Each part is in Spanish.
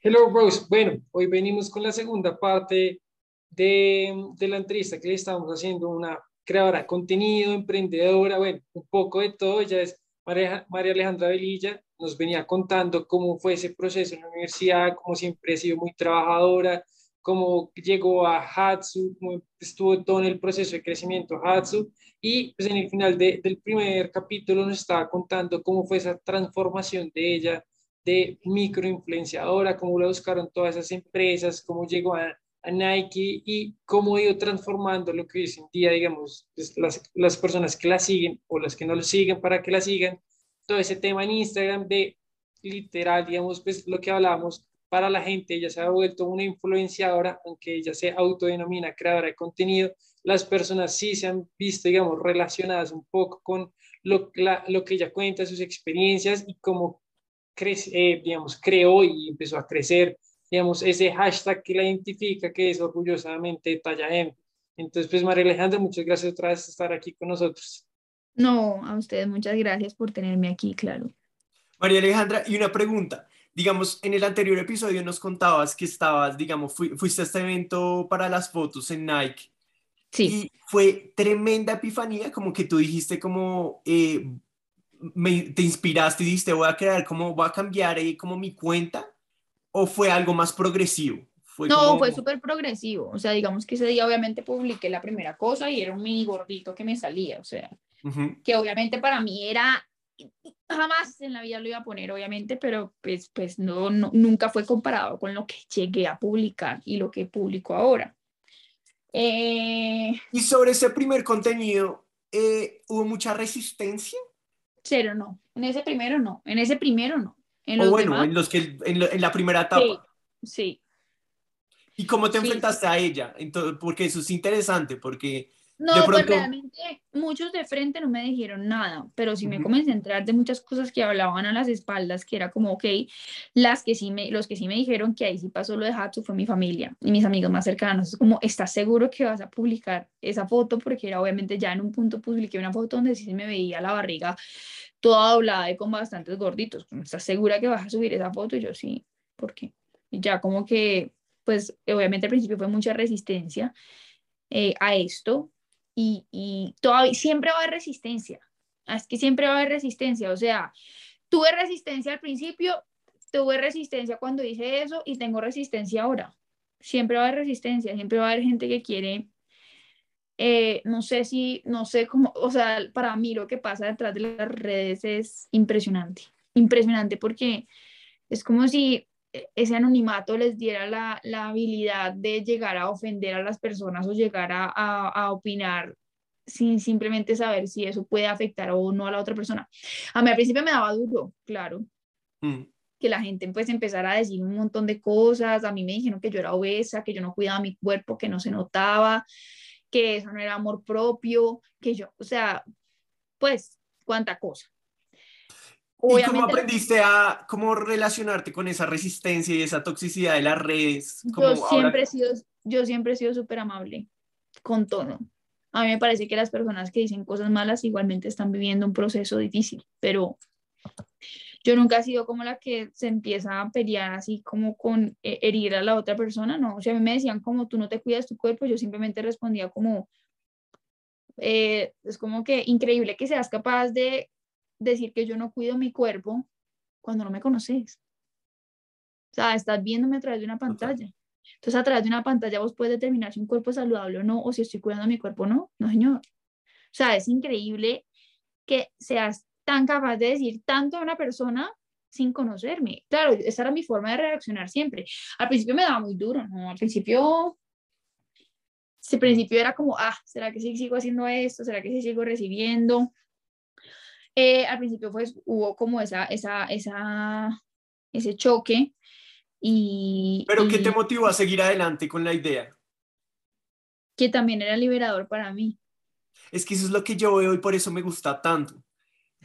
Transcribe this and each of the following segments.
Hello, Rose. Bueno, hoy venimos con la segunda parte de, de la entrevista que le estamos haciendo una creadora de contenido, emprendedora, bueno, un poco de todo. Ella es María, María Alejandra Velilla, nos venía contando cómo fue ese proceso en la universidad, cómo siempre ha sido muy trabajadora, cómo llegó a Hatsu, cómo estuvo todo en el proceso de crecimiento Hatsu. Y pues en el final de, del primer capítulo nos estaba contando cómo fue esa transformación de ella de microinfluenciadora, cómo la buscaron todas esas empresas, cómo llegó a, Nike y cómo ha ido transformando lo que hoy en día, digamos, pues, las, las personas que la siguen o las que no lo siguen para que la sigan, todo ese tema en Instagram de literal, digamos, pues lo que hablábamos para la gente, ella se ha vuelto una influenciadora, aunque ella se autodenomina creadora de contenido, las personas sí se han visto, digamos, relacionadas un poco con lo, lo que ella cuenta, sus experiencias y cómo crece, eh, digamos, creó y empezó a crecer, digamos, ese hashtag que la identifica, que es orgullosamente Talla M. Entonces, pues María Alejandra, muchas gracias otra vez por estar aquí con nosotros. No, a ustedes muchas gracias por tenerme aquí, claro. María Alejandra, y una pregunta. Digamos, en el anterior episodio nos contabas que estabas, digamos, fuiste a este evento para las fotos en Nike. Sí. Y fue tremenda epifanía, como que tú dijiste como, eh, te inspiraste y dijiste, voy a crear, como voy a cambiar ahí como mi cuenta? ¿O fue algo más progresivo? Fue no, fue súper progresivo. O sea, digamos que ese día obviamente publiqué la primera cosa y era un mini gordito que me salía. O sea, que obviamente para mí era, jamás en la vida lo iba a poner, obviamente, pero pues, pues no, nunca fue comparado con lo que llegué a publicar y lo que publico ahora. Eh, y sobre ese primer contenido, eh, ¿hubo mucha resistencia? Cero, no. En ese primero no. En ese primero no. En o bueno, en, los que, en, la primera etapa. Sí. ¿Y cómo te enfrentaste a ella? Entonces, porque eso es interesante, porque no, pues realmente muchos de frente no me dijeron nada, pero sí me comencé a enterar de muchas cosas que hablaban a las espaldas, que era como, ok, las que sí me, los que sí me dijeron que ahí sí pasó lo de Hatsu fue mi familia y mis amigos más cercanos. Es como, ¿estás seguro que vas a publicar esa foto? Porque era obviamente ya en un punto publiqué una foto donde sí se me veía la barriga toda doblada y con bastantes gorditos. ¿Estás segura que vas a subir esa foto? Y yo sí, ¿por qué? Y ya como que, pues obviamente al principio fue mucha resistencia eh, a esto, y, todavía siempre va a haber resistencia. Es que siempre va a haber resistencia. O sea, tuve resistencia al principio, tuve resistencia cuando hice eso y tengo resistencia ahora. Siempre va a haber resistencia, siempre va a haber gente que quiere, eh, no sé si, no sé cómo, o sea, para mí lo que pasa detrás de las redes es impresionante, impresionante porque es como si ese anonimato les diera la, la, habilidad de llegar a ofender a las personas o llegar a, a, opinar sin simplemente saber si eso puede afectar o no a la otra persona. A mí al principio me daba duro, claro. Mm. Que la gente pues empezara a decir un montón de cosas. A mí me dijeron que yo era obesa, que yo no cuidaba mi cuerpo, que no se notaba, que eso no era amor propio, que yo, o sea, pues, cuánta cosa. ¿Y cómo aprendiste a cómo relacionarte con esa resistencia y esa toxicidad de las redes? Yo siempre, he sido, yo siempre he sido súper amable con todo. A mí me parece que las personas que dicen cosas malas igualmente están viviendo un proceso difícil, pero yo nunca he sido como la que se empieza a pelear así como con eh, herir a la otra persona, no. O sea, a mí me decían como tú no te cuidas tu cuerpo, yo simplemente respondía como, eh, es como que increíble que seas capaz de decir que yo no cuido mi cuerpo cuando no me conoces. O sea, estás viéndome a través de una pantalla. Entonces, a través de una pantalla vos puedes determinar si un cuerpo es saludable o no, o si estoy cuidando mi cuerpo o no. No, señor. O sea, es increíble que seas tan capaz de decir tanto a una persona sin conocerme. Claro, esa era mi forma de reaccionar siempre. Al principio me daba muy duro, ¿no? Al principio, al principio era como, ah, ¿será que sí sigo haciendo esto? ¿Será que sí sigo recibiendo? Eh, al principio pues hubo como esa, esa, esa, ese choque y... ¿Pero qué te motivó a seguir adelante con la idea? Que también era liberador para mí. Es que eso es lo que yo veo y por eso me gusta tanto.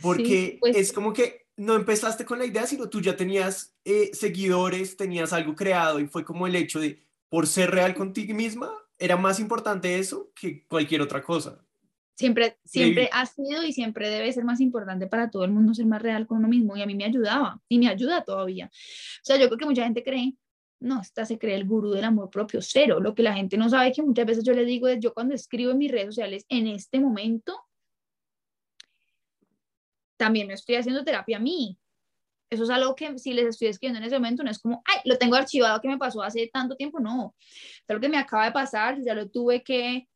Porque pues es como que no empezaste con la idea, sino tú ya tenías eh, seguidores, tenías algo creado y fue como el hecho de, por ser real contigo misma, era más importante eso que cualquier otra cosa. Siempre, siempre ha sido y siempre debe ser más importante para todo el mundo ser más real con uno mismo y a mí me ayudaba y me ayuda todavía. O sea, yo creo que mucha gente cree, no, esta se cree el gurú del amor propio, cero. Lo que la gente no sabe que muchas veces yo le digo es, yo cuando escribo en mis redes sociales en este momento, también me estoy haciendo terapia a mí. Eso es algo que si les estoy escribiendo en ese momento no es como, ay, lo tengo archivado que me pasó hace tanto tiempo, no. Es algo que me acaba de pasar, ya lo tuve que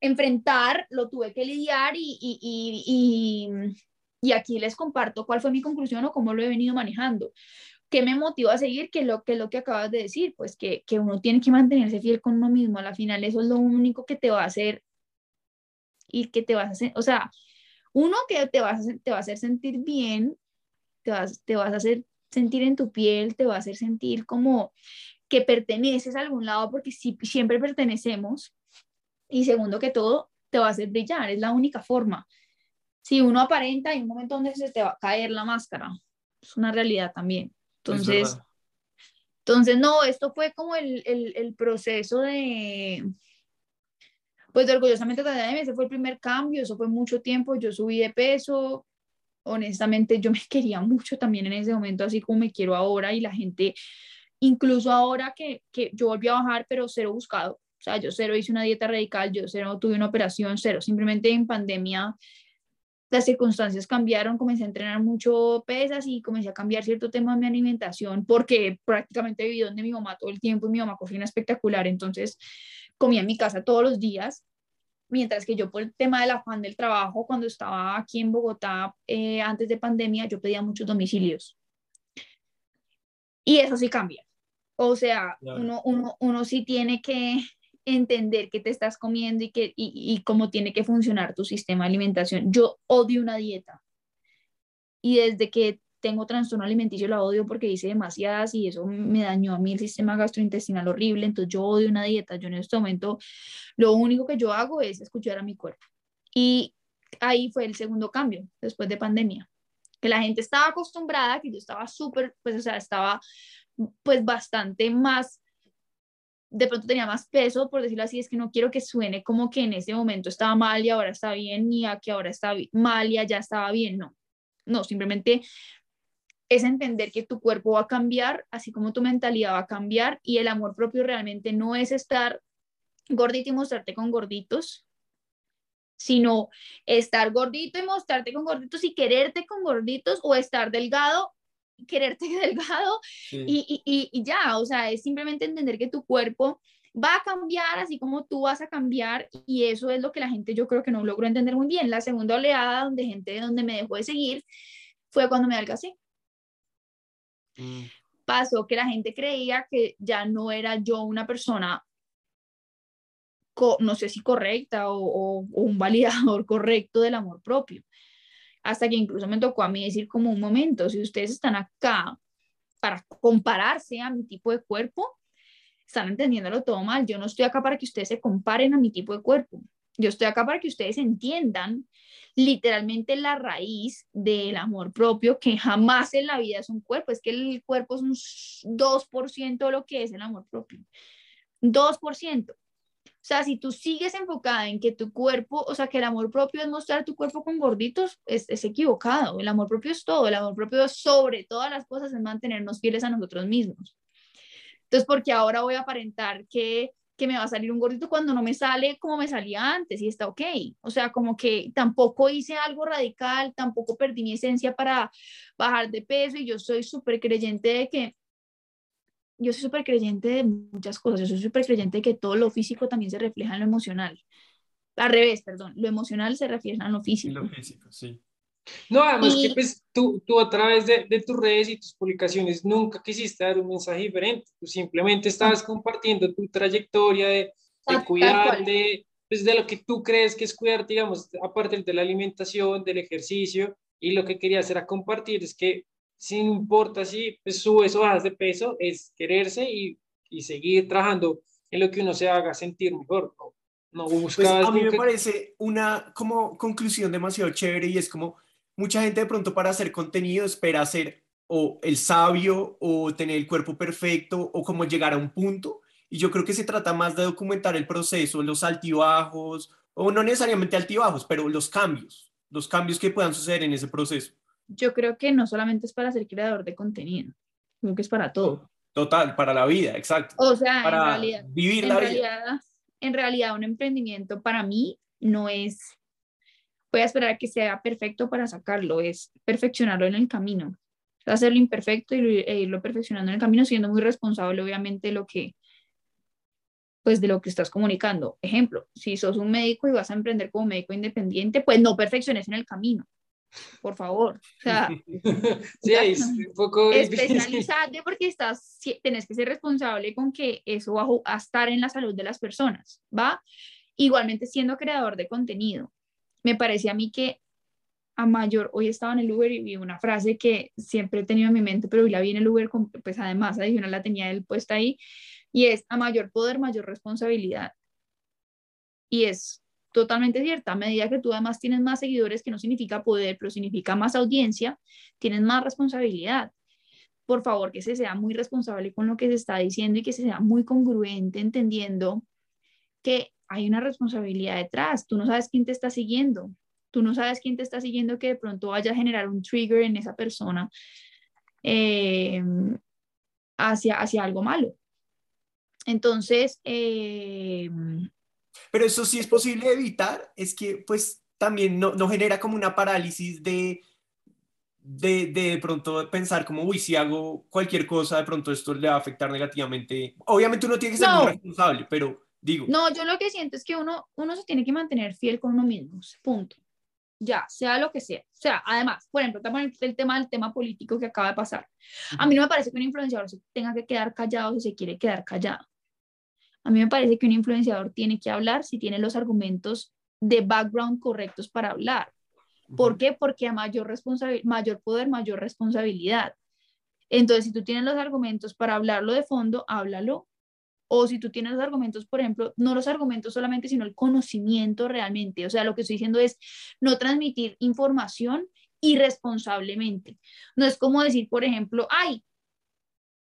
enfrentar, lo tuve que lidiar y, y, y, y, aquí les comparto cuál fue mi conclusión o cómo lo he venido manejando. ¿Qué me motivó a seguir? Que lo que, lo que acabas de decir, pues que, que uno tiene que mantenerse fiel con uno mismo. A la final eso es lo único que te va a hacer y que te vas a hacer, o sea, uno que te, vas a, te va a hacer sentir bien, te vas, te vas a hacer sentir en tu piel, te va a hacer sentir como que perteneces a algún lado, porque si, siempre pertenecemos, y segundo que todo, te va a hacer brillar, es la única forma. Si uno aparenta, hay un momento donde se te va a caer la máscara, es una realidad también. Entonces, entonces no, esto fue como el, el, el proceso de, pues orgullosamente también ese fue el primer cambio, eso fue mucho tiempo, yo subí de peso, honestamente yo me quería mucho también en ese momento, así como me quiero ahora y la gente, incluso ahora que, que yo volví a bajar, pero cero buscado, o sea, yo cero hice una dieta radical, yo cero tuve una operación, cero. Simplemente en pandemia las circunstancias cambiaron, comencé a entrenar mucho pesas y comencé a cambiar cierto tema de mi alimentación porque prácticamente viví donde mi mamá todo el tiempo y mi mamá cocina espectacular, entonces comía en mi casa todos los días, mientras que yo por el tema del afán del trabajo, cuando estaba aquí en Bogotá eh, antes de pandemia, yo pedía muchos domicilios. Y eso sí cambia. O sea, uno, uno, uno sí tiene que entender qué te estás comiendo y, que, y, cómo tiene que funcionar tu sistema de alimentación. Yo odio una dieta y desde que tengo trastorno alimenticio la odio porque hice demasiadas y eso me dañó a mí el sistema gastrointestinal horrible, entonces yo odio una dieta. Yo en este momento lo único que yo hago es escuchar a mi cuerpo. Y ahí fue el segundo cambio después de pandemia, que la gente estaba acostumbrada, que yo estaba súper, pues o sea, estaba pues bastante más de pronto tenía más peso, por decirlo así, es que no quiero que suene como que en ese momento estaba mal y ahora está bien, ni a que ahora está mal y allá estaba bien, no. No, simplemente es entender que tu cuerpo va a cambiar, así como tu mentalidad va a cambiar y el amor propio realmente no es estar gordito y mostrarte con gorditos, sino estar gordito y mostrarte con gorditos y quererte con gorditos o estar delgado quererte delgado y, y, y, ya, o sea, es simplemente entender que tu cuerpo va a cambiar así como tú vas a cambiar y eso es lo que la gente yo creo que no logró entender muy bien. La segunda oleada donde gente donde me dejó de seguir fue cuando me adelgacé. Mm. Pasó que la gente creía que ya no era yo una persona no sé si correcta o, o, un validador correcto del amor propio hasta que incluso me tocó a mí decir como un momento, si ustedes están acá para compararse a mi tipo de cuerpo, están entendiéndolo todo mal. Yo no estoy acá para que ustedes se comparen a mi tipo de cuerpo. Yo estoy acá para que ustedes entiendan literalmente la raíz del amor propio, que jamás en la vida es un cuerpo, es que el cuerpo es un 2% de lo que es el amor propio. 2%. Sea, si tú sigues enfocada en que tu cuerpo, o sea, que el amor propio es mostrar tu cuerpo con gorditos, es, es equivocado. El amor propio es todo. El amor propio sobre todas las cosas es mantenernos fieles a nosotros mismos. Entonces, porque ahora voy a aparentar que, que me va a salir un gordito cuando no me sale como me salía antes y está ok. O sea, como que tampoco hice algo radical, tampoco perdí mi esencia para bajar de peso y yo soy súper creyente de que yo soy súper creyente de muchas cosas, yo soy súper creyente de que todo lo físico también se refleja en lo emocional. Al revés, perdón, lo emocional se refleja en lo físico. lo físico, sí. No, además que pues tú, tú a través de, de, tus redes y tus publicaciones nunca quisiste dar un mensaje diferente, tú simplemente estabas compartiendo tu trayectoria de, de cuidar, de, pues, de lo que tú crees que es cuidar, digamos, aparte de la alimentación, del ejercicio, y lo que querías era compartir es que sin importa si pues, subes o bajas de peso, es quererse y, y, seguir trabajando en lo que uno se haga sentir mejor. No, no pues a mí me parece una como conclusión demasiado chévere y es como mucha gente de pronto para hacer contenido espera ser o el sabio o tener el cuerpo perfecto o como llegar a un punto. Y yo creo que se trata más de documentar el proceso, los altibajos o no necesariamente altibajos, pero los cambios, los cambios que puedan suceder en ese proceso. Yo creo que no solamente es para ser creador de contenido, creo que es para todo. Total, para la vida, exacto. O sea, para en realidad, vivir en la realidad, vida. en realidad un emprendimiento para mí no es, voy a esperar a que sea perfecto para sacarlo, es perfeccionarlo en el camino, hacerlo imperfecto y e irlo perfeccionando en el camino, siendo muy responsable, obviamente, de lo que, pues de lo que estás comunicando. Ejemplo, si sos un médico y vas a emprender como médico independiente, pues no perfecciones en el camino, por favor. O sea, Sí, es un poco difícil. especializarte porque estás, tenés que ser responsable con que eso va a estar en la salud de las personas, ¿va? Igualmente siendo creador de contenido. Me parece a mí que a mayor, hoy estaba en el Uber y vi una frase que siempre he tenido en mi mente, pero hoy la vi en el Uber, con- pues además adicional la tenía él puesta ahí, y es a mayor poder, mayor responsabilidad. Y es totalmente cierta, a medida que tú además tienes más seguidores, que no significa poder, pero significa más audiencia, tienes más responsabilidad. Por favor, que se sea muy responsable con lo que se está diciendo y que se sea muy congruente, entendiendo que hay una responsabilidad detrás. Tú no sabes quién te está siguiendo. Tú no sabes quién te está siguiendo que de pronto vaya a generar un trigger en esa persona eh, hacia, hacia algo malo. Entonces, eh, Pero eso sí es posible evitar, es que pues también no, no genera como una parálisis de, de, de de pronto pensar como, uy, si hago cualquier cosa, de pronto esto le va a afectar negativamente. Obviamente uno tiene que ser No. muy responsable, pero digo, No, yo lo que siento es que uno, uno se tiene que mantener fiel con uno mismo, punto. Ya, sea lo que sea. O sea, además, por ejemplo, el tema del tema político que acaba de pasar. A mí no me parece que un influenciador se tenga que quedar callado si se quiere quedar callado. A mí me parece que un influenciador tiene que hablar si tiene los argumentos de background correctos para hablar. ¿Por qué? Porque a mayor, mayor poder, mayor responsabilidad. Entonces, si tú tienes los argumentos para hablarlo de fondo, háblalo. O si tú tienes los argumentos, por ejemplo, no los argumentos solamente, sino el conocimiento realmente. O sea, lo que estoy diciendo es no transmitir información irresponsablemente. No es como decir, por ejemplo, ay,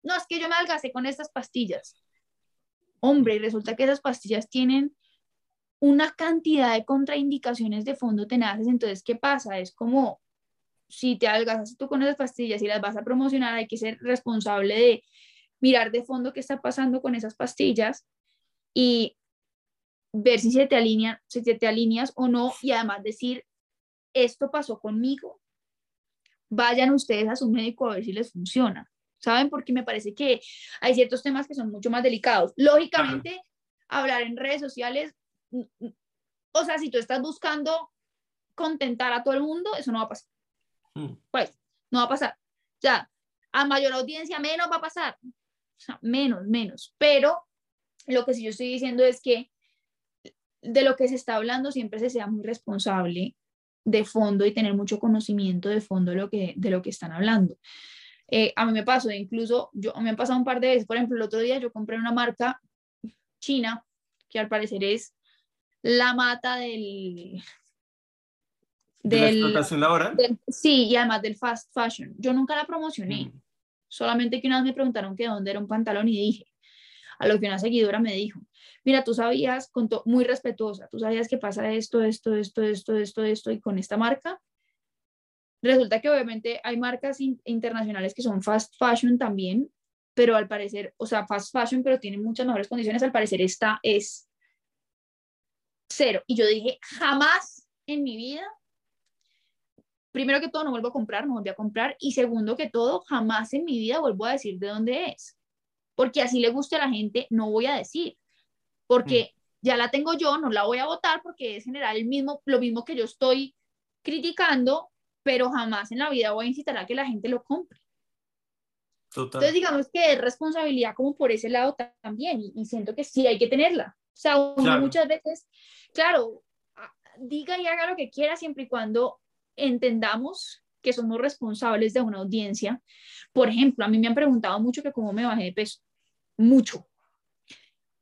no, es que yo me adelgacé con estas pastillas. Hombre, y resulta que esas pastillas tienen una cantidad de contraindicaciones de fondo tenaces. Entonces, ¿qué pasa? Es como si te adelgazas tú con esas pastillas y las vas a promocionar, hay que ser responsable de mirar de fondo qué está pasando con esas pastillas y ver si se te alinean, si te alineas o no y además decir, esto pasó conmigo, vayan ustedes a su médico a ver si les funciona. ¿Saben? Porque me parece que hay ciertos temas que son mucho más delicados. Lógicamente, hablar en redes sociales, o sea, si tú estás buscando contentar a todo el mundo, eso no va a pasar. Mm. Pues, no va a pasar. O sea, a mayor audiencia, menos va a pasar. O sea, menos, menos. Pero lo que sí yo estoy diciendo es que de lo que se está hablando siempre se sea muy responsable de fondo y tener mucho conocimiento de fondo de lo que, de lo que están hablando. Eh, a mí me pasó, incluso yo me han pasado un par de veces, por ejemplo, el otro día yo compré una marca china que al parecer es la mata del... de la del- explotación laboral. del- sí, y además del fast fashion. Yo nunca la promocioné, Mm. solamente que una vez me preguntaron que dónde era un pantalón y dije, a lo que una seguidora me dijo, mira, tú sabías, con muy respetuosa, tú sabías que pasa esto, esto, esto, esto, esto, esto, y con esta marca. Resulta que obviamente hay marcas in- internacionales que son fast fashion también, pero al parecer, o sea, fast fashion, pero tienen muchas mejores condiciones, al parecer esta es cero. Y yo dije, jamás en mi vida primero que todo, no vuelvo a comprar, no volví a comprar. Y segundo que todo, jamás en mi vida vuelvo a decir de dónde es. Porque así le guste a la gente, no voy a decir. Porque ya la tengo yo, no la voy a votar porque es general el mismo, lo mismo que yo estoy criticando, pero jamás en la vida voy a incitar a que la gente lo compre. Total. Entonces, digamos que es responsabilidad como por ese lado ta- también, y, y siento que sí hay que tenerla. O sea, uno Claro. muchas veces, claro, diga y haga lo que quiera siempre y cuando entendamos que somos responsables de una audiencia. Por ejemplo, a mí me han preguntado mucho que cómo me bajé de peso. Mucho.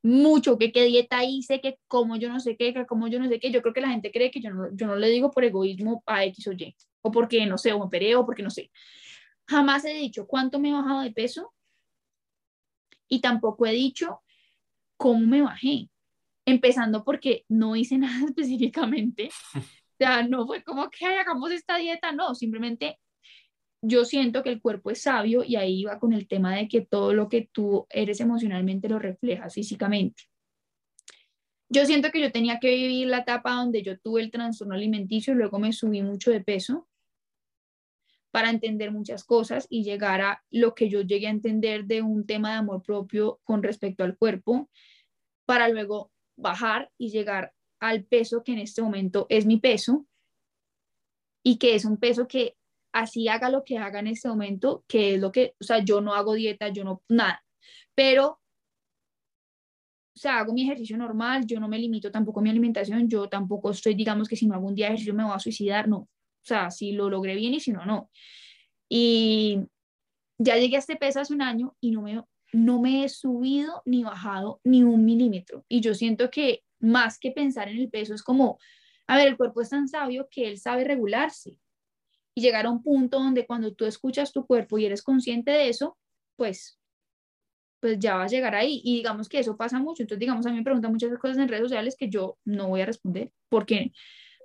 Mucho, que qué dieta hice, que cómo yo no sé qué, que cómo yo no sé qué. Yo creo que la gente cree que yo no, yo no le digo por egoísmo a X o Y, o porque no sé, o me operé, o porque no sé. Jamás he dicho cuánto me he bajado de peso y tampoco he dicho cómo me bajé. empezando porque no hice nada específicamente. O sea, no fue como que hagamos esta dieta, no, simplemente yo siento que el cuerpo es sabio y ahí va con el tema de que todo lo que tú eres emocionalmente lo reflejas físicamente. Yo siento que yo tenía que vivir la etapa donde yo tuve el trastorno alimenticio y luego me subí mucho de peso para entender muchas cosas y llegar a lo que yo llegué a entender de un tema de amor propio con respecto al cuerpo, para luego bajar y llegar al peso que en este momento es mi peso y que es un peso que así haga lo que haga en este momento, que es lo que, o sea, yo no hago dieta, yo no, nada, pero, o sea, hago mi ejercicio normal, yo no me limito tampoco a mi alimentación, yo tampoco estoy, digamos que si no hago un día de ejercicio me voy a suicidar, no, o sea, si lo logré bien y si no, no. Y ya llegué a este peso hace un año y no me, no me he subido ni bajado ni un milímetro. Y yo siento que más que pensar en el peso es como, a ver, el cuerpo es tan sabio que él sabe regularse y llegar a un punto donde cuando tú escuchas tu cuerpo y eres consciente de eso, pues pues ya vas a llegar ahí. Y digamos que eso pasa mucho. Entonces, digamos, a mí me preguntan muchas cosas en redes sociales que yo no voy a responder porque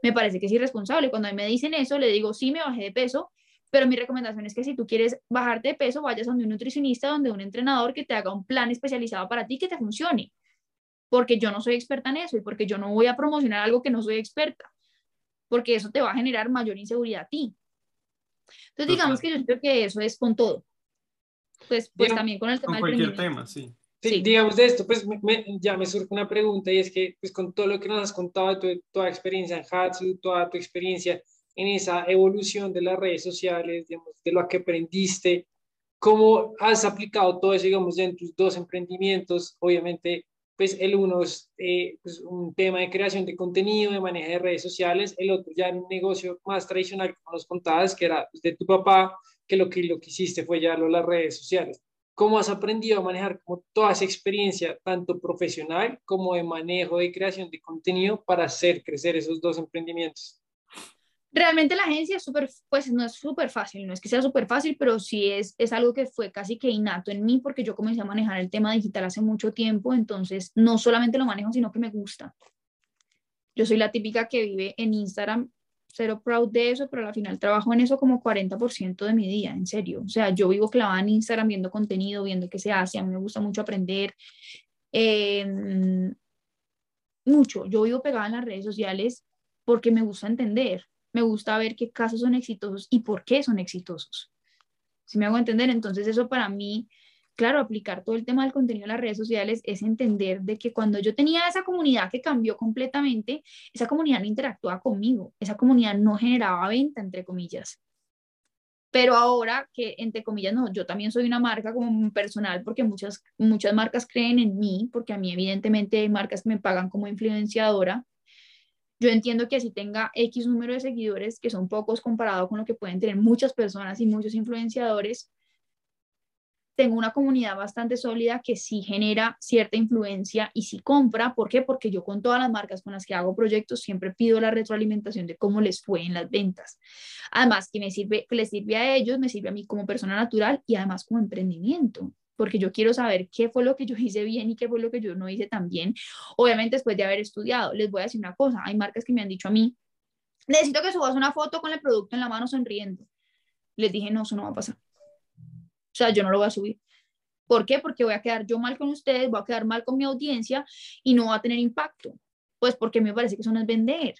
me parece que es irresponsable. Cuando a mí me dicen eso, le digo, sí, me bajé de peso, pero mi recomendación es que si tú quieres bajarte de peso, vayas donde un nutricionista, donde un entrenador que te haga un plan especializado para ti que te funcione. Porque yo no soy experta en eso y porque yo no voy a promocionar algo que no soy experta. Porque eso te va a generar mayor inseguridad a ti. Entonces, digamos que yo creo que eso es con todo. Pues, pues también con el tema con cualquier tema, sí. Sí, digamos de esto, pues ya me surge una pregunta y es que, pues con todo lo que nos has contado, de tu, toda experiencia en Hatsu, toda tu experiencia en esa evolución de las redes sociales, digamos, de lo que aprendiste, ¿cómo has aplicado todo eso, digamos, en tus dos emprendimientos? Obviamente, pues el uno es eh, pues, un tema de creación de contenido, de manejo de redes sociales, el otro ya era un negocio más tradicional, como nos contabas, que era pues, de tu papá, que lo que lo que hiciste fue llevarlo a las redes sociales. ¿Cómo has aprendido a manejar como toda esa experiencia, tanto profesional como de manejo de creación de contenido para hacer crecer esos dos emprendimientos? Realmente la agencia es súper, pues no es súper fácil, no es que sea súper fácil, pero sí es, es algo que fue casi que innato en mí porque yo comencé a manejar el tema digital hace mucho tiempo, entonces no solamente lo manejo, sino que me gusta. Yo soy la típica que vive en Instagram, cero proud de eso, pero al final trabajo en eso como 40% de mi día, en serio. O sea, yo vivo clavada en Instagram viendo contenido, viendo qué se hace, a mí me gusta mucho aprender. Em, mucho, yo vivo pegada en las redes sociales porque me gusta entender me gusta ver qué casos son exitosos y por qué son exitosos. Si me hago entender, entonces eso para mí, claro, aplicar todo el tema del contenido en las redes sociales es entender de que cuando yo tenía esa comunidad que cambió completamente, esa comunidad no interactuaba conmigo, esa comunidad no generaba venta, entre comillas. Pero ahora que, entre comillas, no, yo también soy una marca como personal porque muchas, muchas marcas creen en mí, porque a mí evidentemente hay marcas que me pagan como influenciadora, yo entiendo que así tenga X número de seguidores, que son pocos comparado con lo que pueden tener muchas personas y muchos influenciadores, tengo una comunidad bastante sólida que sí genera cierta influencia y sí compra. ¿Por qué? Porque yo con todas las marcas con las que hago proyectos siempre pido la retroalimentación de cómo les fue en las ventas. Además, que me sirve, que les sirve a ellos, me sirve a mí como persona natural y además como emprendimiento porque yo quiero saber qué fue lo que yo hice bien y qué fue lo que yo no hice tan bien. Obviamente después de haber estudiado, les voy a decir una cosa, hay marcas que me han dicho a mí, necesito que subas una foto con el producto en la mano sonriendo. Les dije, no, eso no va a pasar. O sea, yo no lo voy a subir. ¿Por qué? Porque voy a quedar yo mal con ustedes, voy a quedar mal con mi audiencia y no va a tener impacto. Pues porque me parece que eso no es vender,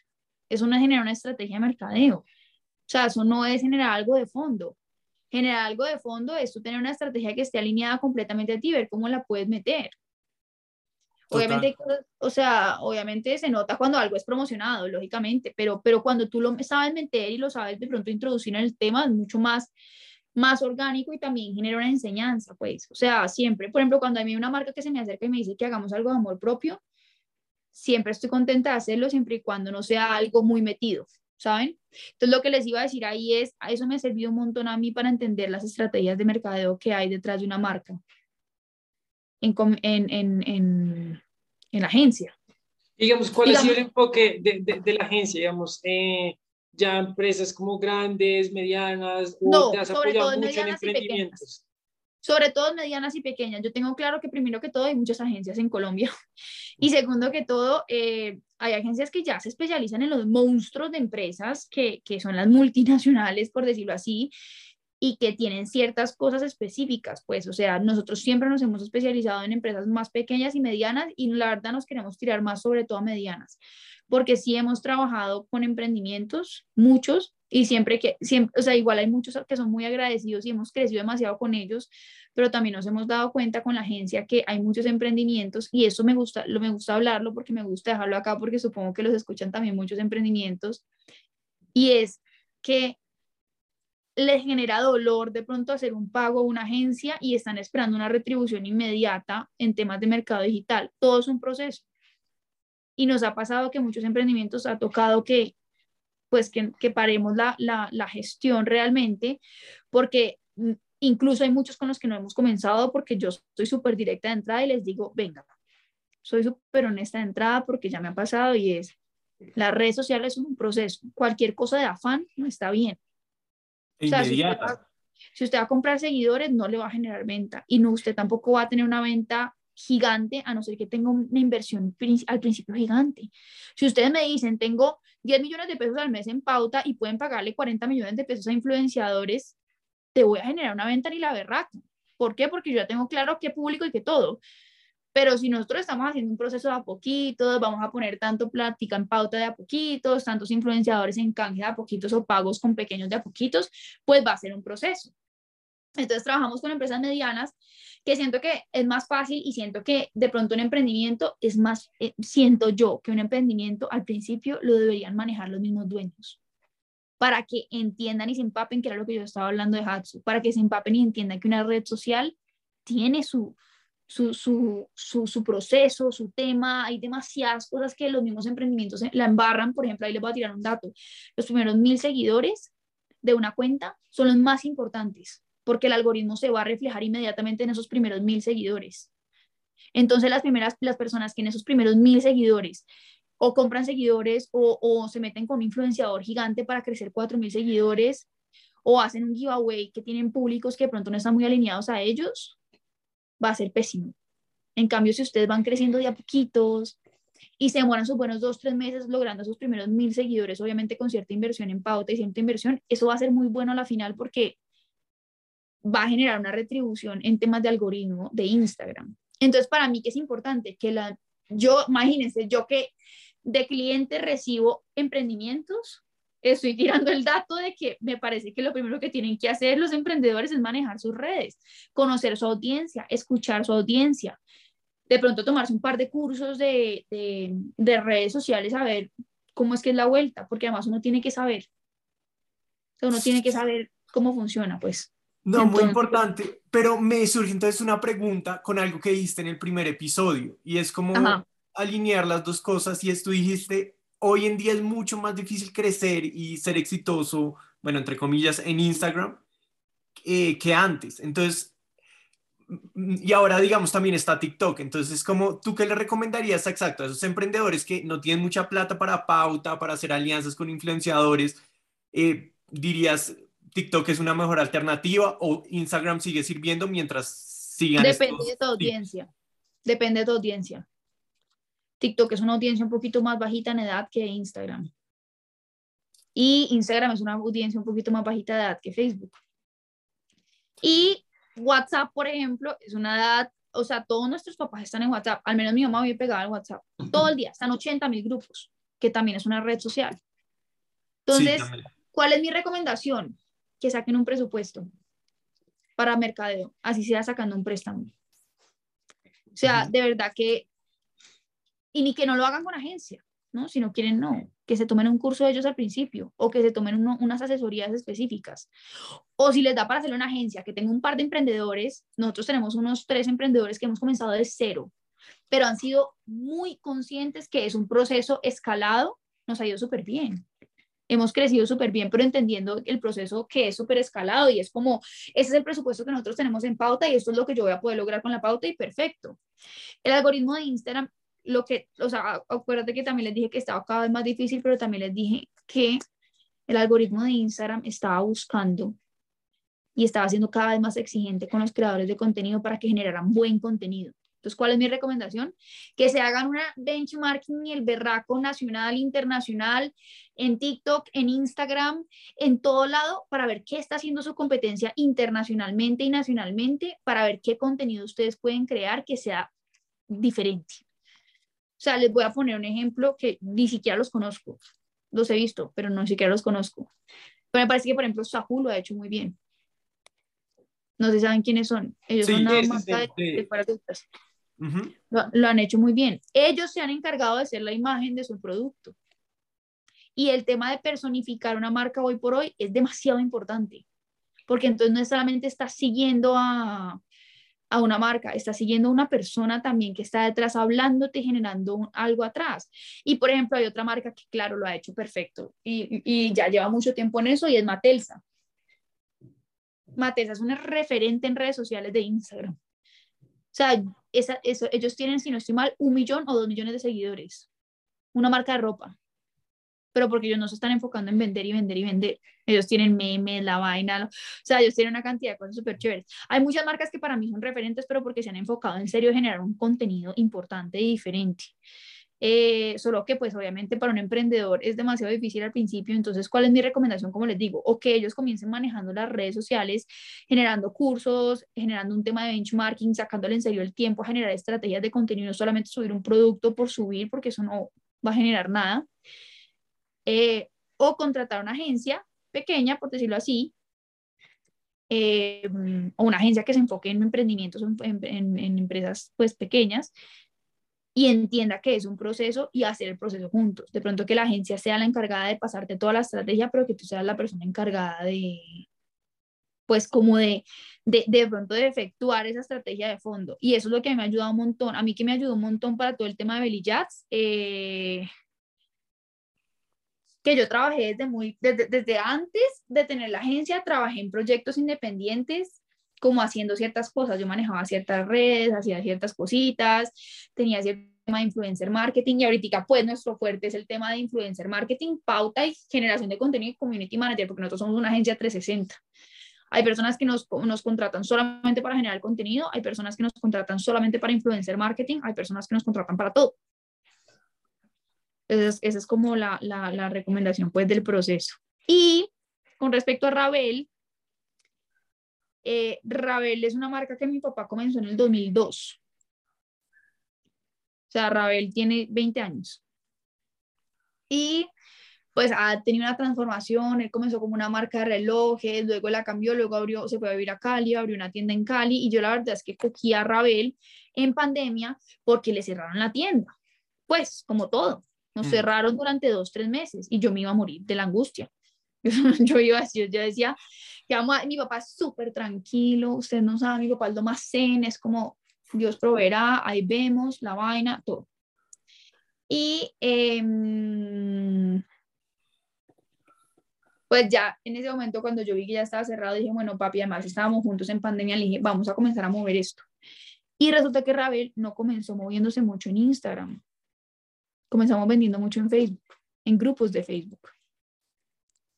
eso no es generar una estrategia de mercadeo. O sea, eso no es generar algo de fondo generar algo de fondo es tú tener una estrategia que esté alineada completamente a ti, ver cómo la puedes meter. Obviamente, o sea, obviamente se nota cuando algo es promocionado, lógicamente, pero, pero cuando tú lo sabes meter y lo sabes de pronto introducir en el tema, es mucho más, más orgánico y también genera una enseñanza, pues. O sea, siempre, por ejemplo, cuando hay una marca que se me acerca y me dice que hagamos algo de amor propio, siempre estoy contenta de hacerlo, siempre y cuando no sea algo muy metido. ¿saben? Entonces lo que les iba a decir ahí es, a eso me ha servido un montón a mí para entender las estrategias de mercadeo que hay detrás de una marca en, en, en, en, la agencia. Digamos, ¿cuál ha sido el enfoque de, de, la agencia? Digamos, eh, ya empresas como grandes, medianas, o no, te has apoyado mucho en emprendimientos. sobre todo medianas y pequeñas. Yo tengo claro que primero que todo hay muchas agencias en Colombia y segundo que todo eh, hay agencias que ya se especializan en los monstruos de empresas que, que son las multinacionales, por decirlo así, y que tienen ciertas cosas específicas, pues, o sea, nosotros siempre nos hemos especializado en empresas más pequeñas y medianas y la verdad nos queremos tirar más sobre todo a medianas, porque sí hemos trabajado con emprendimientos, muchos, y siempre que, siempre, o sea, igual hay muchos que son muy agradecidos y hemos crecido demasiado con ellos, pero también nos hemos dado cuenta con la agencia que hay muchos emprendimientos y eso me gusta, lo, me gusta hablarlo porque me gusta dejarlo acá porque supongo que los escuchan también muchos emprendimientos y es que les genera dolor de pronto hacer un pago a una agencia y están esperando una retribución inmediata en temas de mercado digital. Todo es un proceso. Y nos ha pasado que muchos emprendimientos ha tocado que pues que, que paremos la, la, la, gestión realmente, porque incluso hay muchos con los que no hemos comenzado porque yo soy súper directa de entrada y les digo, venga, soy súper honesta de entrada porque ya me ha pasado y es, las redes sociales son un proceso, cualquier cosa de afán no está bien. O sea, si usted, va, si usted va a comprar seguidores, no le va a generar venta y no, usted tampoco va a tener una venta gigante, a no ser que tenga una inversión al principio gigante. Si ustedes me dicen, tengo 10 millones de pesos al mes en pauta y pueden pagarle 40 millones de pesos a influenciadores, te voy a generar una venta ni la berraca. ¿Por qué? Porque yo ya tengo claro qué público y qué todo. Pero si nosotros estamos haciendo un proceso de a poquitos, vamos a poner tanto plática en pauta de a poquitos, tantos influenciadores en canje de a poquitos o pagos con pequeños de a poquitos, pues va a ser un proceso. Entonces trabajamos con empresas medianas que siento que es más fácil y siento que de pronto un emprendimiento es más, eh, siento yo que un emprendimiento al principio lo deberían manejar los mismos dueños. Para que entiendan y se empapen, que era lo que yo estaba hablando de Hatsu, para que se empapen y entiendan que una red social tiene su, su, su, su, su, proceso, su tema, hay demasiadas cosas que los mismos emprendimientos la embarran, por ejemplo, ahí les voy a tirar un dato, los primeros mil seguidores de una cuenta son los más importantes, porque el algoritmo se va a reflejar inmediatamente en esos primeros mil seguidores. Entonces las primeras, las personas que en esos primeros mil seguidores o compran seguidores o, se meten con un influenciador gigante para crecer cuatro mil seguidores o hacen un giveaway que tienen públicos que de pronto no están muy alineados a ellos, va a ser pésimo. En cambio, si ustedes van creciendo de a poquitos y se demoran sus buenos dos, tres meses logrando sus primeros mil seguidores, obviamente con cierta inversión en pauta y cierta inversión, eso va a ser muy bueno a la final porque va a generar una retribución en temas de algoritmo de Instagram. Entonces, para mí que es importante que la, yo, imagínense, yo que de cliente recibo emprendimientos, estoy tirando el dato de que me parece que lo primero que tienen que hacer los emprendedores es manejar sus redes, conocer su audiencia, escuchar su audiencia, de pronto tomarse un par de cursos de, de, de redes sociales a ver cómo es que es la vuelta, porque además uno tiene que saber, uno tiene que saber cómo funciona, pues. No, muy importante, pero me surge entonces una pregunta con algo que dijiste en el primer episodio y es como alinear las dos cosas y es tú dijiste, hoy en día es mucho más difícil crecer y ser exitoso, bueno, entre comillas, en Instagram eh, que antes. Entonces, y ahora digamos también está TikTok, entonces como tú qué le recomendarías exacto a esos emprendedores que no tienen mucha plata para pauta, para hacer alianzas con influenciadores, eh, dirías TikTok es una mejor alternativa o Instagram sigue sirviendo mientras sigan. Depende de tu audiencia. Depende de tu audiencia. TikTok es una audiencia un poquito más bajita en edad que Instagram. Y Instagram es una audiencia un poquito más bajita de edad que Facebook. Y WhatsApp, por ejemplo, es una edad, o sea, todos nuestros papás están en WhatsApp. Al menos mi mamá vive pegada al WhatsApp. Todo el día, están 80 mil grupos, que también es una red social. Entonces, ¿cuál es mi recomendación? Que saquen un presupuesto para mercadeo, así sea sacando un préstamo. O sea, de verdad que, y ni que no lo hagan con agencia, ¿no? Si no quieren, no, que se tomen un curso de ellos al principio o que se tomen unas asesorías específicas. O si les da para hacer una agencia, que tenga un par de emprendedores, nosotros tenemos unos tres emprendedores que hemos comenzado de cero, pero han sido muy conscientes que es un proceso escalado, nos ha ido súper bien hemos crecido súper bien, pero entendiendo el proceso que es súper escalado y es como, ese es el presupuesto que nosotros tenemos en pauta y esto es lo que yo voy a poder lograr con la pauta y perfecto. El algoritmo de Instagram, lo que, o sea, acuérdate que también les dije que estaba cada vez más difícil, pero también les dije que el algoritmo de Instagram estaba buscando y estaba siendo cada vez más exigente con los creadores de contenido para que generaran buen contenido. Entonces, ¿cuál es mi recomendación? Que se hagan una benchmarking y el berraco nacional, internacional, en TikTok, en Instagram, en todo lado, para ver qué está haciendo su competencia internacionalmente y nacionalmente, para ver qué contenido ustedes pueden crear que sea diferente. O sea, les voy a poner un ejemplo que ni siquiera los conozco. Los he visto, pero no siquiera los conozco. Pero me parece que, por ejemplo, Sahu lo ha hecho muy bien. No se saben quiénes son. Ellos son nada más de, de, lo, han hecho muy bien. Ellos se han encargado de ser la imagen de su producto. Y el tema de personificar una marca hoy por hoy es demasiado importante, porque entonces no solamente estás siguiendo a, a una marca, estás siguiendo a una persona también que está detrás hablándote, generando algo atrás. Y por ejemplo, hay otra marca que, claro, lo ha hecho perfecto y, y ya lleva mucho tiempo en eso y es Matelsa. Matelsa es una referente en redes sociales de Instagram. O sea, esa, eso, ellos tienen, si no estoy mal, un millón o dos millones de seguidores. Una marca de ropa. Pero porque ellos no se están enfocando en vender y vender y vender. Ellos tienen memes, la vaina. O sea, ellos tienen una cantidad de cosas súper chéveres. Hay muchas marcas que para mí son referentes, pero porque se han enfocado en serio en generar un contenido importante y diferente. Eh, solo que pues obviamente para un emprendedor es demasiado difícil al principio, entonces ¿cuál es mi recomendación? Como les digo, o que ellos comiencen manejando las redes sociales, generando cursos, generando un tema de benchmarking, sacándole en serio el tiempo a generar estrategias de contenido, no solamente subir un producto por subir, porque eso no va a generar nada, eh, o contratar una agencia pequeña, por decirlo así, eh, o una agencia que se enfoque en emprendimientos, en, en, en empresas pues pequeñas, y entienda que es un proceso y hacer el proceso juntos. De pronto que la agencia sea la encargada de pasarte toda la estrategia, pero que tú seas la persona encargada de, pues como de, de, de pronto de efectuar esa estrategia de fondo. Y eso es lo que me ha ayudado un montón. A mí que me ayudó un montón para todo el tema de Belly Jazz, eh, que yo trabajé desde, muy, desde, desde antes de tener la agencia, trabajé en proyectos independientes, como haciendo ciertas cosas. Yo manejaba ciertas redes, hacía ciertas cositas, tenía cierto tema de influencer marketing y ahorita pues nuestro fuerte es el tema de influencer marketing, pauta y generación de contenido y community manager, porque nosotros somos una agencia 360. Hay personas que nos, nos contratan solamente para generar contenido, hay personas que nos contratan solamente para influencer marketing, hay personas que nos contratan para todo. Esa es como la, la, la recomendación pues del proceso. Y con respecto a Ravel, eh, Ravel es una marca que mi papá comenzó en el 2002. O sea, Ravel tiene 20 años. Y pues ha tenido una transformación, él comenzó como una marca de relojes, luego la cambió, luego abrió, se fue a vivir a Cali, abrió una tienda en Cali y yo la verdad es que cogí a Ravel en pandemia porque le cerraron la tienda. Pues, como todo, nos mm. cerraron durante dos, tres meses y yo me iba a morir de la angustia. Yo, iba así, yo decía, que vamos mi papá es súper tranquilo, usted no sabe, mi papá es lo más zen, es como Dios proveerá, ahí vemos la vaina, todo. Y em, pues ya en ese momento cuando yo vi que ya estaba cerrado, dije, bueno, papi, además estábamos juntos en pandemia, le dije, vamos a comenzar a mover esto. Y resulta que Ravel no comenzó moviéndose mucho en Instagram. Comenzamos vendiendo mucho en Facebook, en grupos de Facebook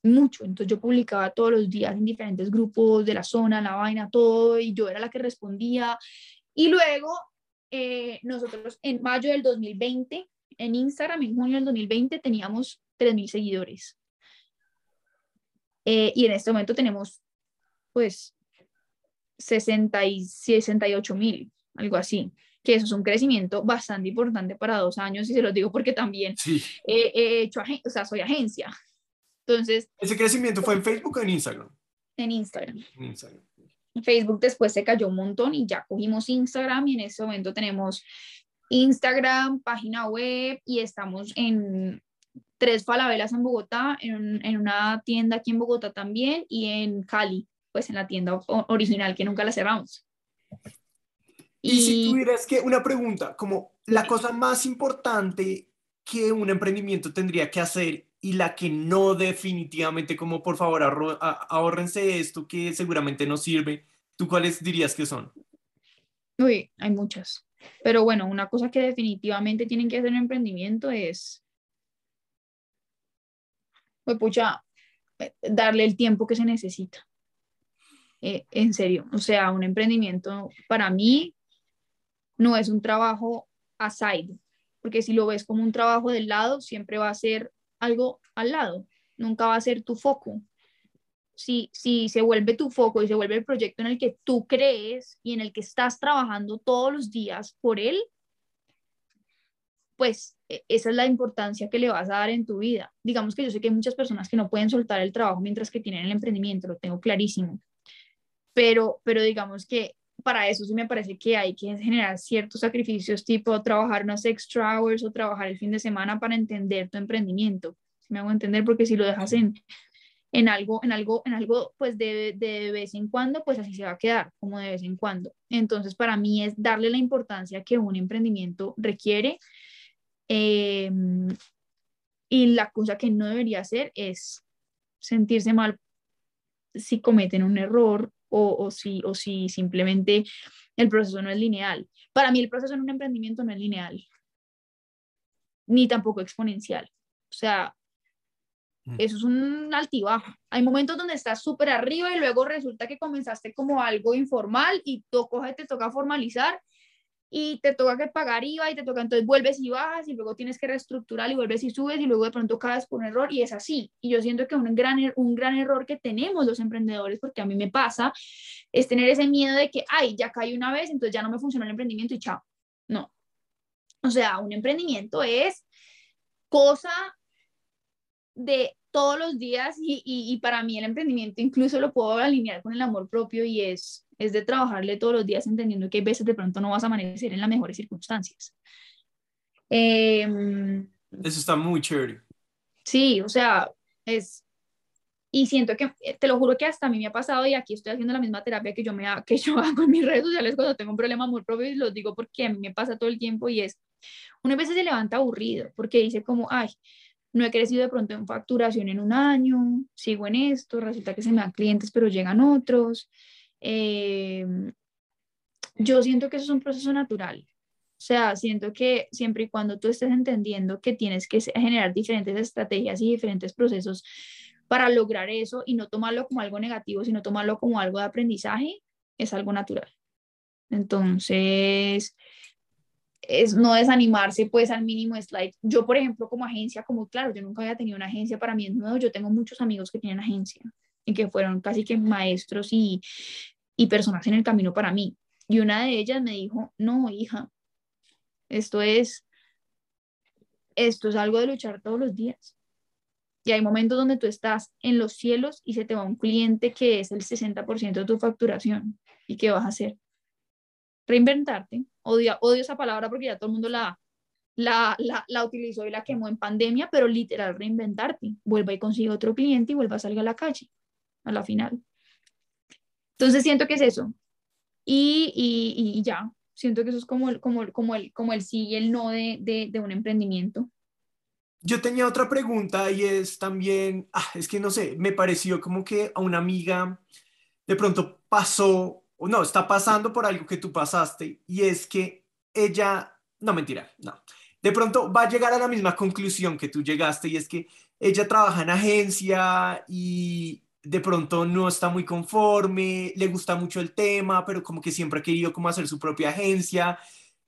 mucho. Entonces yo publicaba todos los días en diferentes grupos de la zona, la vaina, todo, y yo era la que respondía. Y luego eh, nosotros en mayo del 2020, en Instagram, en junio del 2020, teníamos 3.000 seguidores. Eh, y en este momento tenemos, pues, 60 y 68 mil, algo así que eso es un crecimiento bastante importante para dos años y se los digo porque también he hecho, o sea, soy agencia, entonces... ¿Ese crecimiento fue en Facebook o en Instagram? En Instagram. En Instagram. Facebook después se cayó un montón y ya cogimos Instagram y en este momento tenemos Instagram, página web y estamos en tres falabelas en Bogotá, en, en, una tienda aquí en Bogotá también y en Cali, pues en la tienda original que nunca la cerramos. Y, y si tuvieras que una pregunta, como la cosa más importante que un emprendimiento tendría que hacer y la que no definitivamente como por favor ahorrense esto que seguramente no sirve, ¿tú cuáles dirías que son? Uy, hay muchas. Pero bueno, una cosa que definitivamente tienen que hacer en emprendimiento es, pues pucha, darle el tiempo que se necesita. eh, en serio. O sea, un emprendimiento para mí no es un trabajo aside, porque si lo ves como un trabajo del lado, siempre va a ser algo al lado, nunca va a ser tu foco. Si, si se vuelve tu foco y se vuelve el proyecto en el que tú crees y en el que estás trabajando todos los días por él, pues e, esa es la importancia que le vas a dar en tu vida. Digamos que yo sé que hay muchas personas que no pueden soltar el trabajo mientras que tienen el emprendimiento, lo tengo clarísimo. Pero, pero digamos que para eso sí me parece que hay que generar ciertos sacrificios, tipo trabajar unas extra hours o trabajar el fin de semana para entender tu emprendimiento. Si me hago entender, porque si lo dejas en, en algo, en algo, en algo, pues de, de vez en cuando, pues así se va a quedar, como de vez en cuando. Entonces, para mí es darle la importancia que un emprendimiento requiere Em, y la cosa que no debería hacer es sentirse mal si cometen un error o, o, si, o si simplemente el proceso no es lineal. Para mí el proceso en un emprendimiento no es lineal, ni tampoco exponencial. O sea, mm. eso es un altibajo. Hay momentos donde estás súper arriba y luego resulta que comenzaste como algo informal y tú te toca formalizar y te toca que pagar IVA y te toca, entonces vuelves y bajas y luego tienes que reestructurar y vuelves y subes y luego de pronto caes por un error y es así. Y yo siento que un gran, er, un gran error que tenemos los emprendedores, porque a mí me pasa, es tener ese miedo de que, ay, ya caí una vez, entonces ya no me funciona el emprendimiento y chao. No. O sea, un emprendimiento es cosa de todos los días y, y, y para mí el emprendimiento incluso lo puedo alinear con el amor propio y es es de trabajarle todos los días entendiendo que hay veces de pronto no vas a amanecer en las mejores circunstancias. Em, Eso está muy chévere. Sí, o sea, es... Y siento que, eh, te lo juro que hasta a mí me ha pasado y aquí estoy haciendo la misma terapia que yo, me, que yo hago en mis redes sociales cuando tengo un problema muy propio y lo digo porque a mí me pasa todo el tiempo y es, una vez se levanta aburrido porque dice como, ay, no he crecido de pronto en facturación en un año, sigo en esto, resulta que se me dan clientes pero llegan otros, eh, yo siento que eso es un proceso natural. O sea, siento que siempre y cuando tú estés entendiendo que tienes que generar diferentes estrategias y diferentes procesos para lograr eso y no tomarlo como algo negativo, sino tomarlo como algo de aprendizaje, es algo natural. Entonces, es no desanimarse pues al mínimo slide. Yo, por ejemplo, como agencia, como claro, yo nunca había tenido una agencia, para mí es nuevo, yo tengo muchos amigos que tienen agencia y que fueron casi que maestros y, y personas en el camino para mí. Y una de ellas me dijo, no, hija, esto es, esto es algo de luchar todos los días. Y hay momentos donde tú estás en los cielos y se te va un cliente que es el 60% de tu facturación. ¿Y qué vas a hacer? Reinventarte. Odio, odio esa palabra porque ya todo el mundo la, la, la, la, utilizó y la quemó en pandemia, pero literal reinventarte. Vuelva y consiga otro cliente y vuelva a salir a la calle a la final. Entonces siento que es eso. Y, y, y ya, siento que eso es como el, como, como el, como el sí y el no de, de, de un emprendimiento. Yo tenía otra pregunta y es también, ah, es que no sé, me pareció como que a una amiga de pronto pasó, no, está pasando por algo que tú pasaste y es que ella, no mentira, no, de pronto va a llegar a la misma conclusión que tú llegaste y es que ella trabaja en agencia y, de pronto no está muy conforme, le gusta mucho el tema, pero como que siempre ha querido como hacer su propia agencia.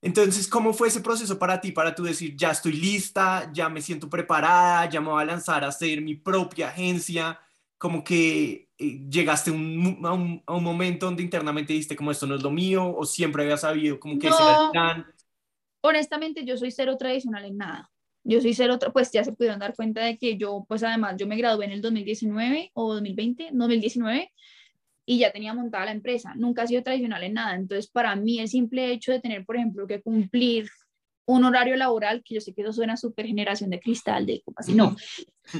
Entonces, ¿cómo fue ese proceso para ti, para tú decir, ya estoy lista, ya me siento preparada, ya me voy a lanzar a hacer mi propia agencia? Como que eh, llegaste a, un, momento donde internamente dijiste como esto no es lo mío, o siempre había sabido como que ese era el plan. Honestamente, yo soy cero tradicional en nada. Yo soy otra, pues ya se pudieron dar cuenta de que yo, pues además, yo me gradué en el 2019 o 2020, 2019, y ya tenía montada la empresa. Nunca ha sido tradicional en nada. Entonces, para mí, el simple hecho de tener, por ejemplo, que cumplir un horario laboral, que yo sé que eso suena súper generación de cristal, de así, no.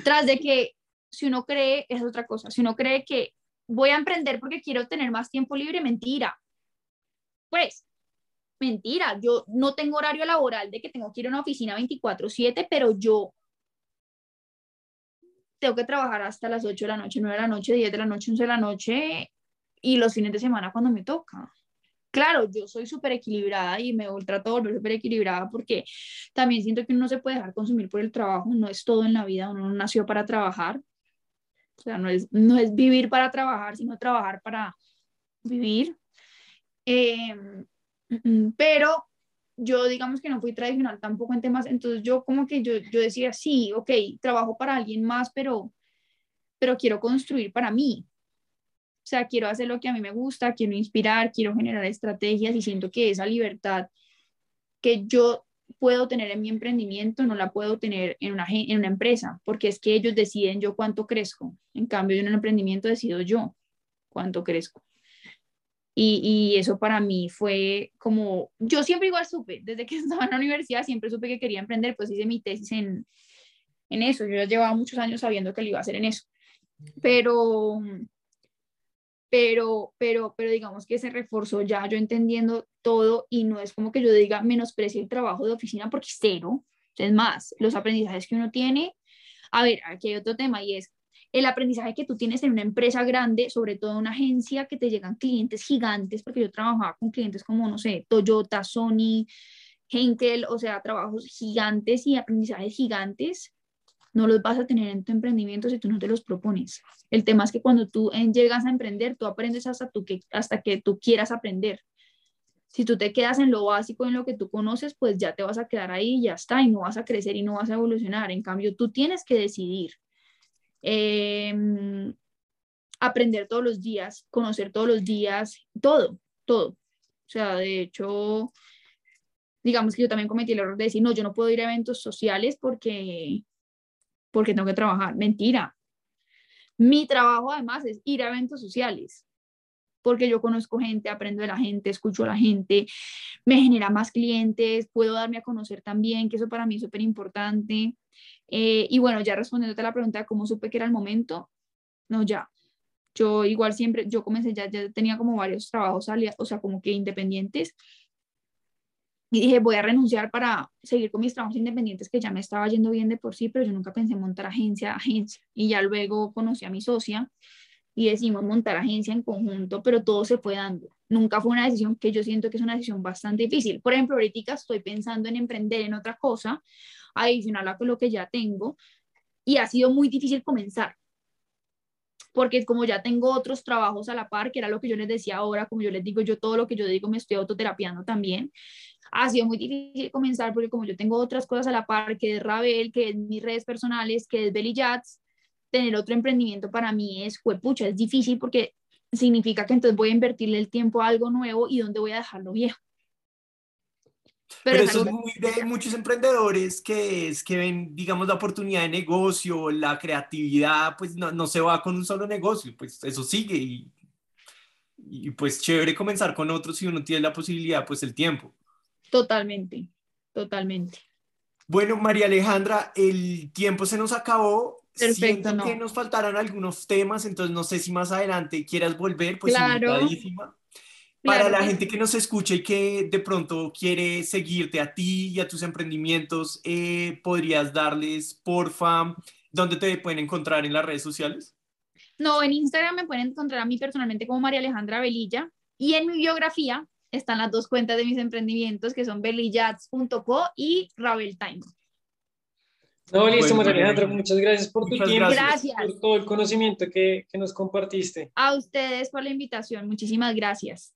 Tras de que si uno cree, es otra cosa. Si uno cree que voy a emprender porque quiero tener más tiempo libre, mentira. Pues Mentira, yo no tengo horario laboral de que tengo que ir a una oficina 24/7, pero yo tengo que trabajar hasta las 8 de la noche, 9 de la noche, 10 de la noche, 11 de la noche y los fines de semana cuando me toca. Claro, yo soy súper equilibrada y me trato de volver súper equilibrada porque también siento que uno no se puede dejar consumir por el trabajo, no es todo en la vida, uno no nació para trabajar. O sea, no es, no es vivir para trabajar, sino trabajar para vivir. Em, pero yo digamos que no fui tradicional tampoco en temas, entonces yo como que yo, yo decía, sí, ok, trabajo para alguien más, pero, pero quiero construir para mí. O sea, quiero hacer lo que a mí me gusta, quiero inspirar, quiero generar estrategias y siento que esa libertad que yo puedo tener en mi emprendimiento no la puedo tener en una, en una empresa, porque es que ellos deciden yo cuánto crezco. En cambio, en un emprendimiento decido yo cuánto crezco. Y, y, eso para mí fue como, yo siempre igual supe, desde que estaba en la universidad siempre supe que quería emprender, pues hice mi tesis en, en eso, yo ya llevaba muchos años sabiendo que lo iba a hacer en eso, pero, pero, pero, pero digamos que se reforzó ya yo entendiendo todo y no es como que yo diga menosprecie el trabajo de oficina porque cero, es más, los aprendizajes que uno tiene, a ver, aquí hay otro tema y es el aprendizaje que tú tienes en una empresa grande, sobre todo en una agencia que te llegan clientes gigantes, porque yo trabajaba con clientes como, no sé, Toyota, Sony, Henkel, o sea, trabajos gigantes y aprendizajes gigantes, no los vas a tener en tu emprendimiento si tú no te los propones. El tema es que cuando tú llegas a emprender, tú aprendes hasta, tú que, hasta que tú quieras aprender. Si tú te quedas en lo básico, en lo que tú conoces, pues ya te vas a quedar ahí ya está, y no vas a crecer y no vas a evolucionar. En cambio, tú tienes que decidir Em, aprender todos los días, conocer todos los días, todo, todo. O sea, de hecho, digamos que yo también cometí el error de decir, no, yo no puedo ir a eventos sociales porque, porque tengo que trabajar. Mentira. Mi trabajo además es ir a eventos sociales, porque yo conozco gente, aprendo de la gente, escucho a la gente, me genera más clientes, puedo darme a conocer también, que eso para mí es súper importante. Eh, y bueno, ya respondiéndote a la pregunta de cómo supe que era el momento, no, ya. Yo igual siempre, yo comencé, ya, ya tenía como varios trabajos, o sea, como que independientes. Y dije, voy a renunciar para seguir con mis trabajos independientes, que ya me estaba yendo bien de por sí, pero yo nunca pensé en montar agencia agencia. Y ya luego conocí a mi socia y decimos montar agencia en conjunto, pero todo se fue dando. Nunca fue una decisión que yo siento que es una decisión bastante difícil. Por ejemplo, ahorita estoy pensando en emprender en otra cosa, adicional a lo que ya tengo y ha sido muy difícil comenzar porque como ya tengo otros trabajos a la par, que era lo que yo les decía ahora, como yo les digo, yo todo lo que yo digo me estoy autoterapiando también, ha sido muy difícil comenzar porque como yo tengo otras cosas a la par, que es Ravel, que es mis redes personales, que es Belly Jats, tener otro emprendimiento para mí es, pucha, es difícil porque significa que entonces voy a invertirle el tiempo a algo nuevo y dónde voy a dejarlo viejo. Pero, eso es muy de muchos emprendedores que es que ven, digamos, la oportunidad de negocio, la creatividad, pues no, no se va con un solo negocio, pues eso sigue y, y pues chévere comenzar con otros si uno tiene la posibilidad, pues el tiempo. Totalmente, totalmente. Bueno, María Alejandra, el tiempo se nos acabó. Perfecto, Siento que nos faltaron algunos temas, entonces no sé si más adelante quieras volver, pues claro. invitadísima. Para la gente que nos escucha y que de pronto quiere seguirte a ti y a tus emprendimientos, eh, ¿podrías darles, porfa, dónde te pueden encontrar en las redes sociales? No, en Instagram me pueden encontrar a mí personalmente como María Alejandra Velilla y en mi biografía están las dos cuentas de mis emprendimientos que son belillats.co y Ravel Time. No, listo, María Alejandra, muchas gracias por tu tiempo, gracias. por todo el conocimiento que, que nos compartiste. A ustedes por la invitación, muchísimas gracias.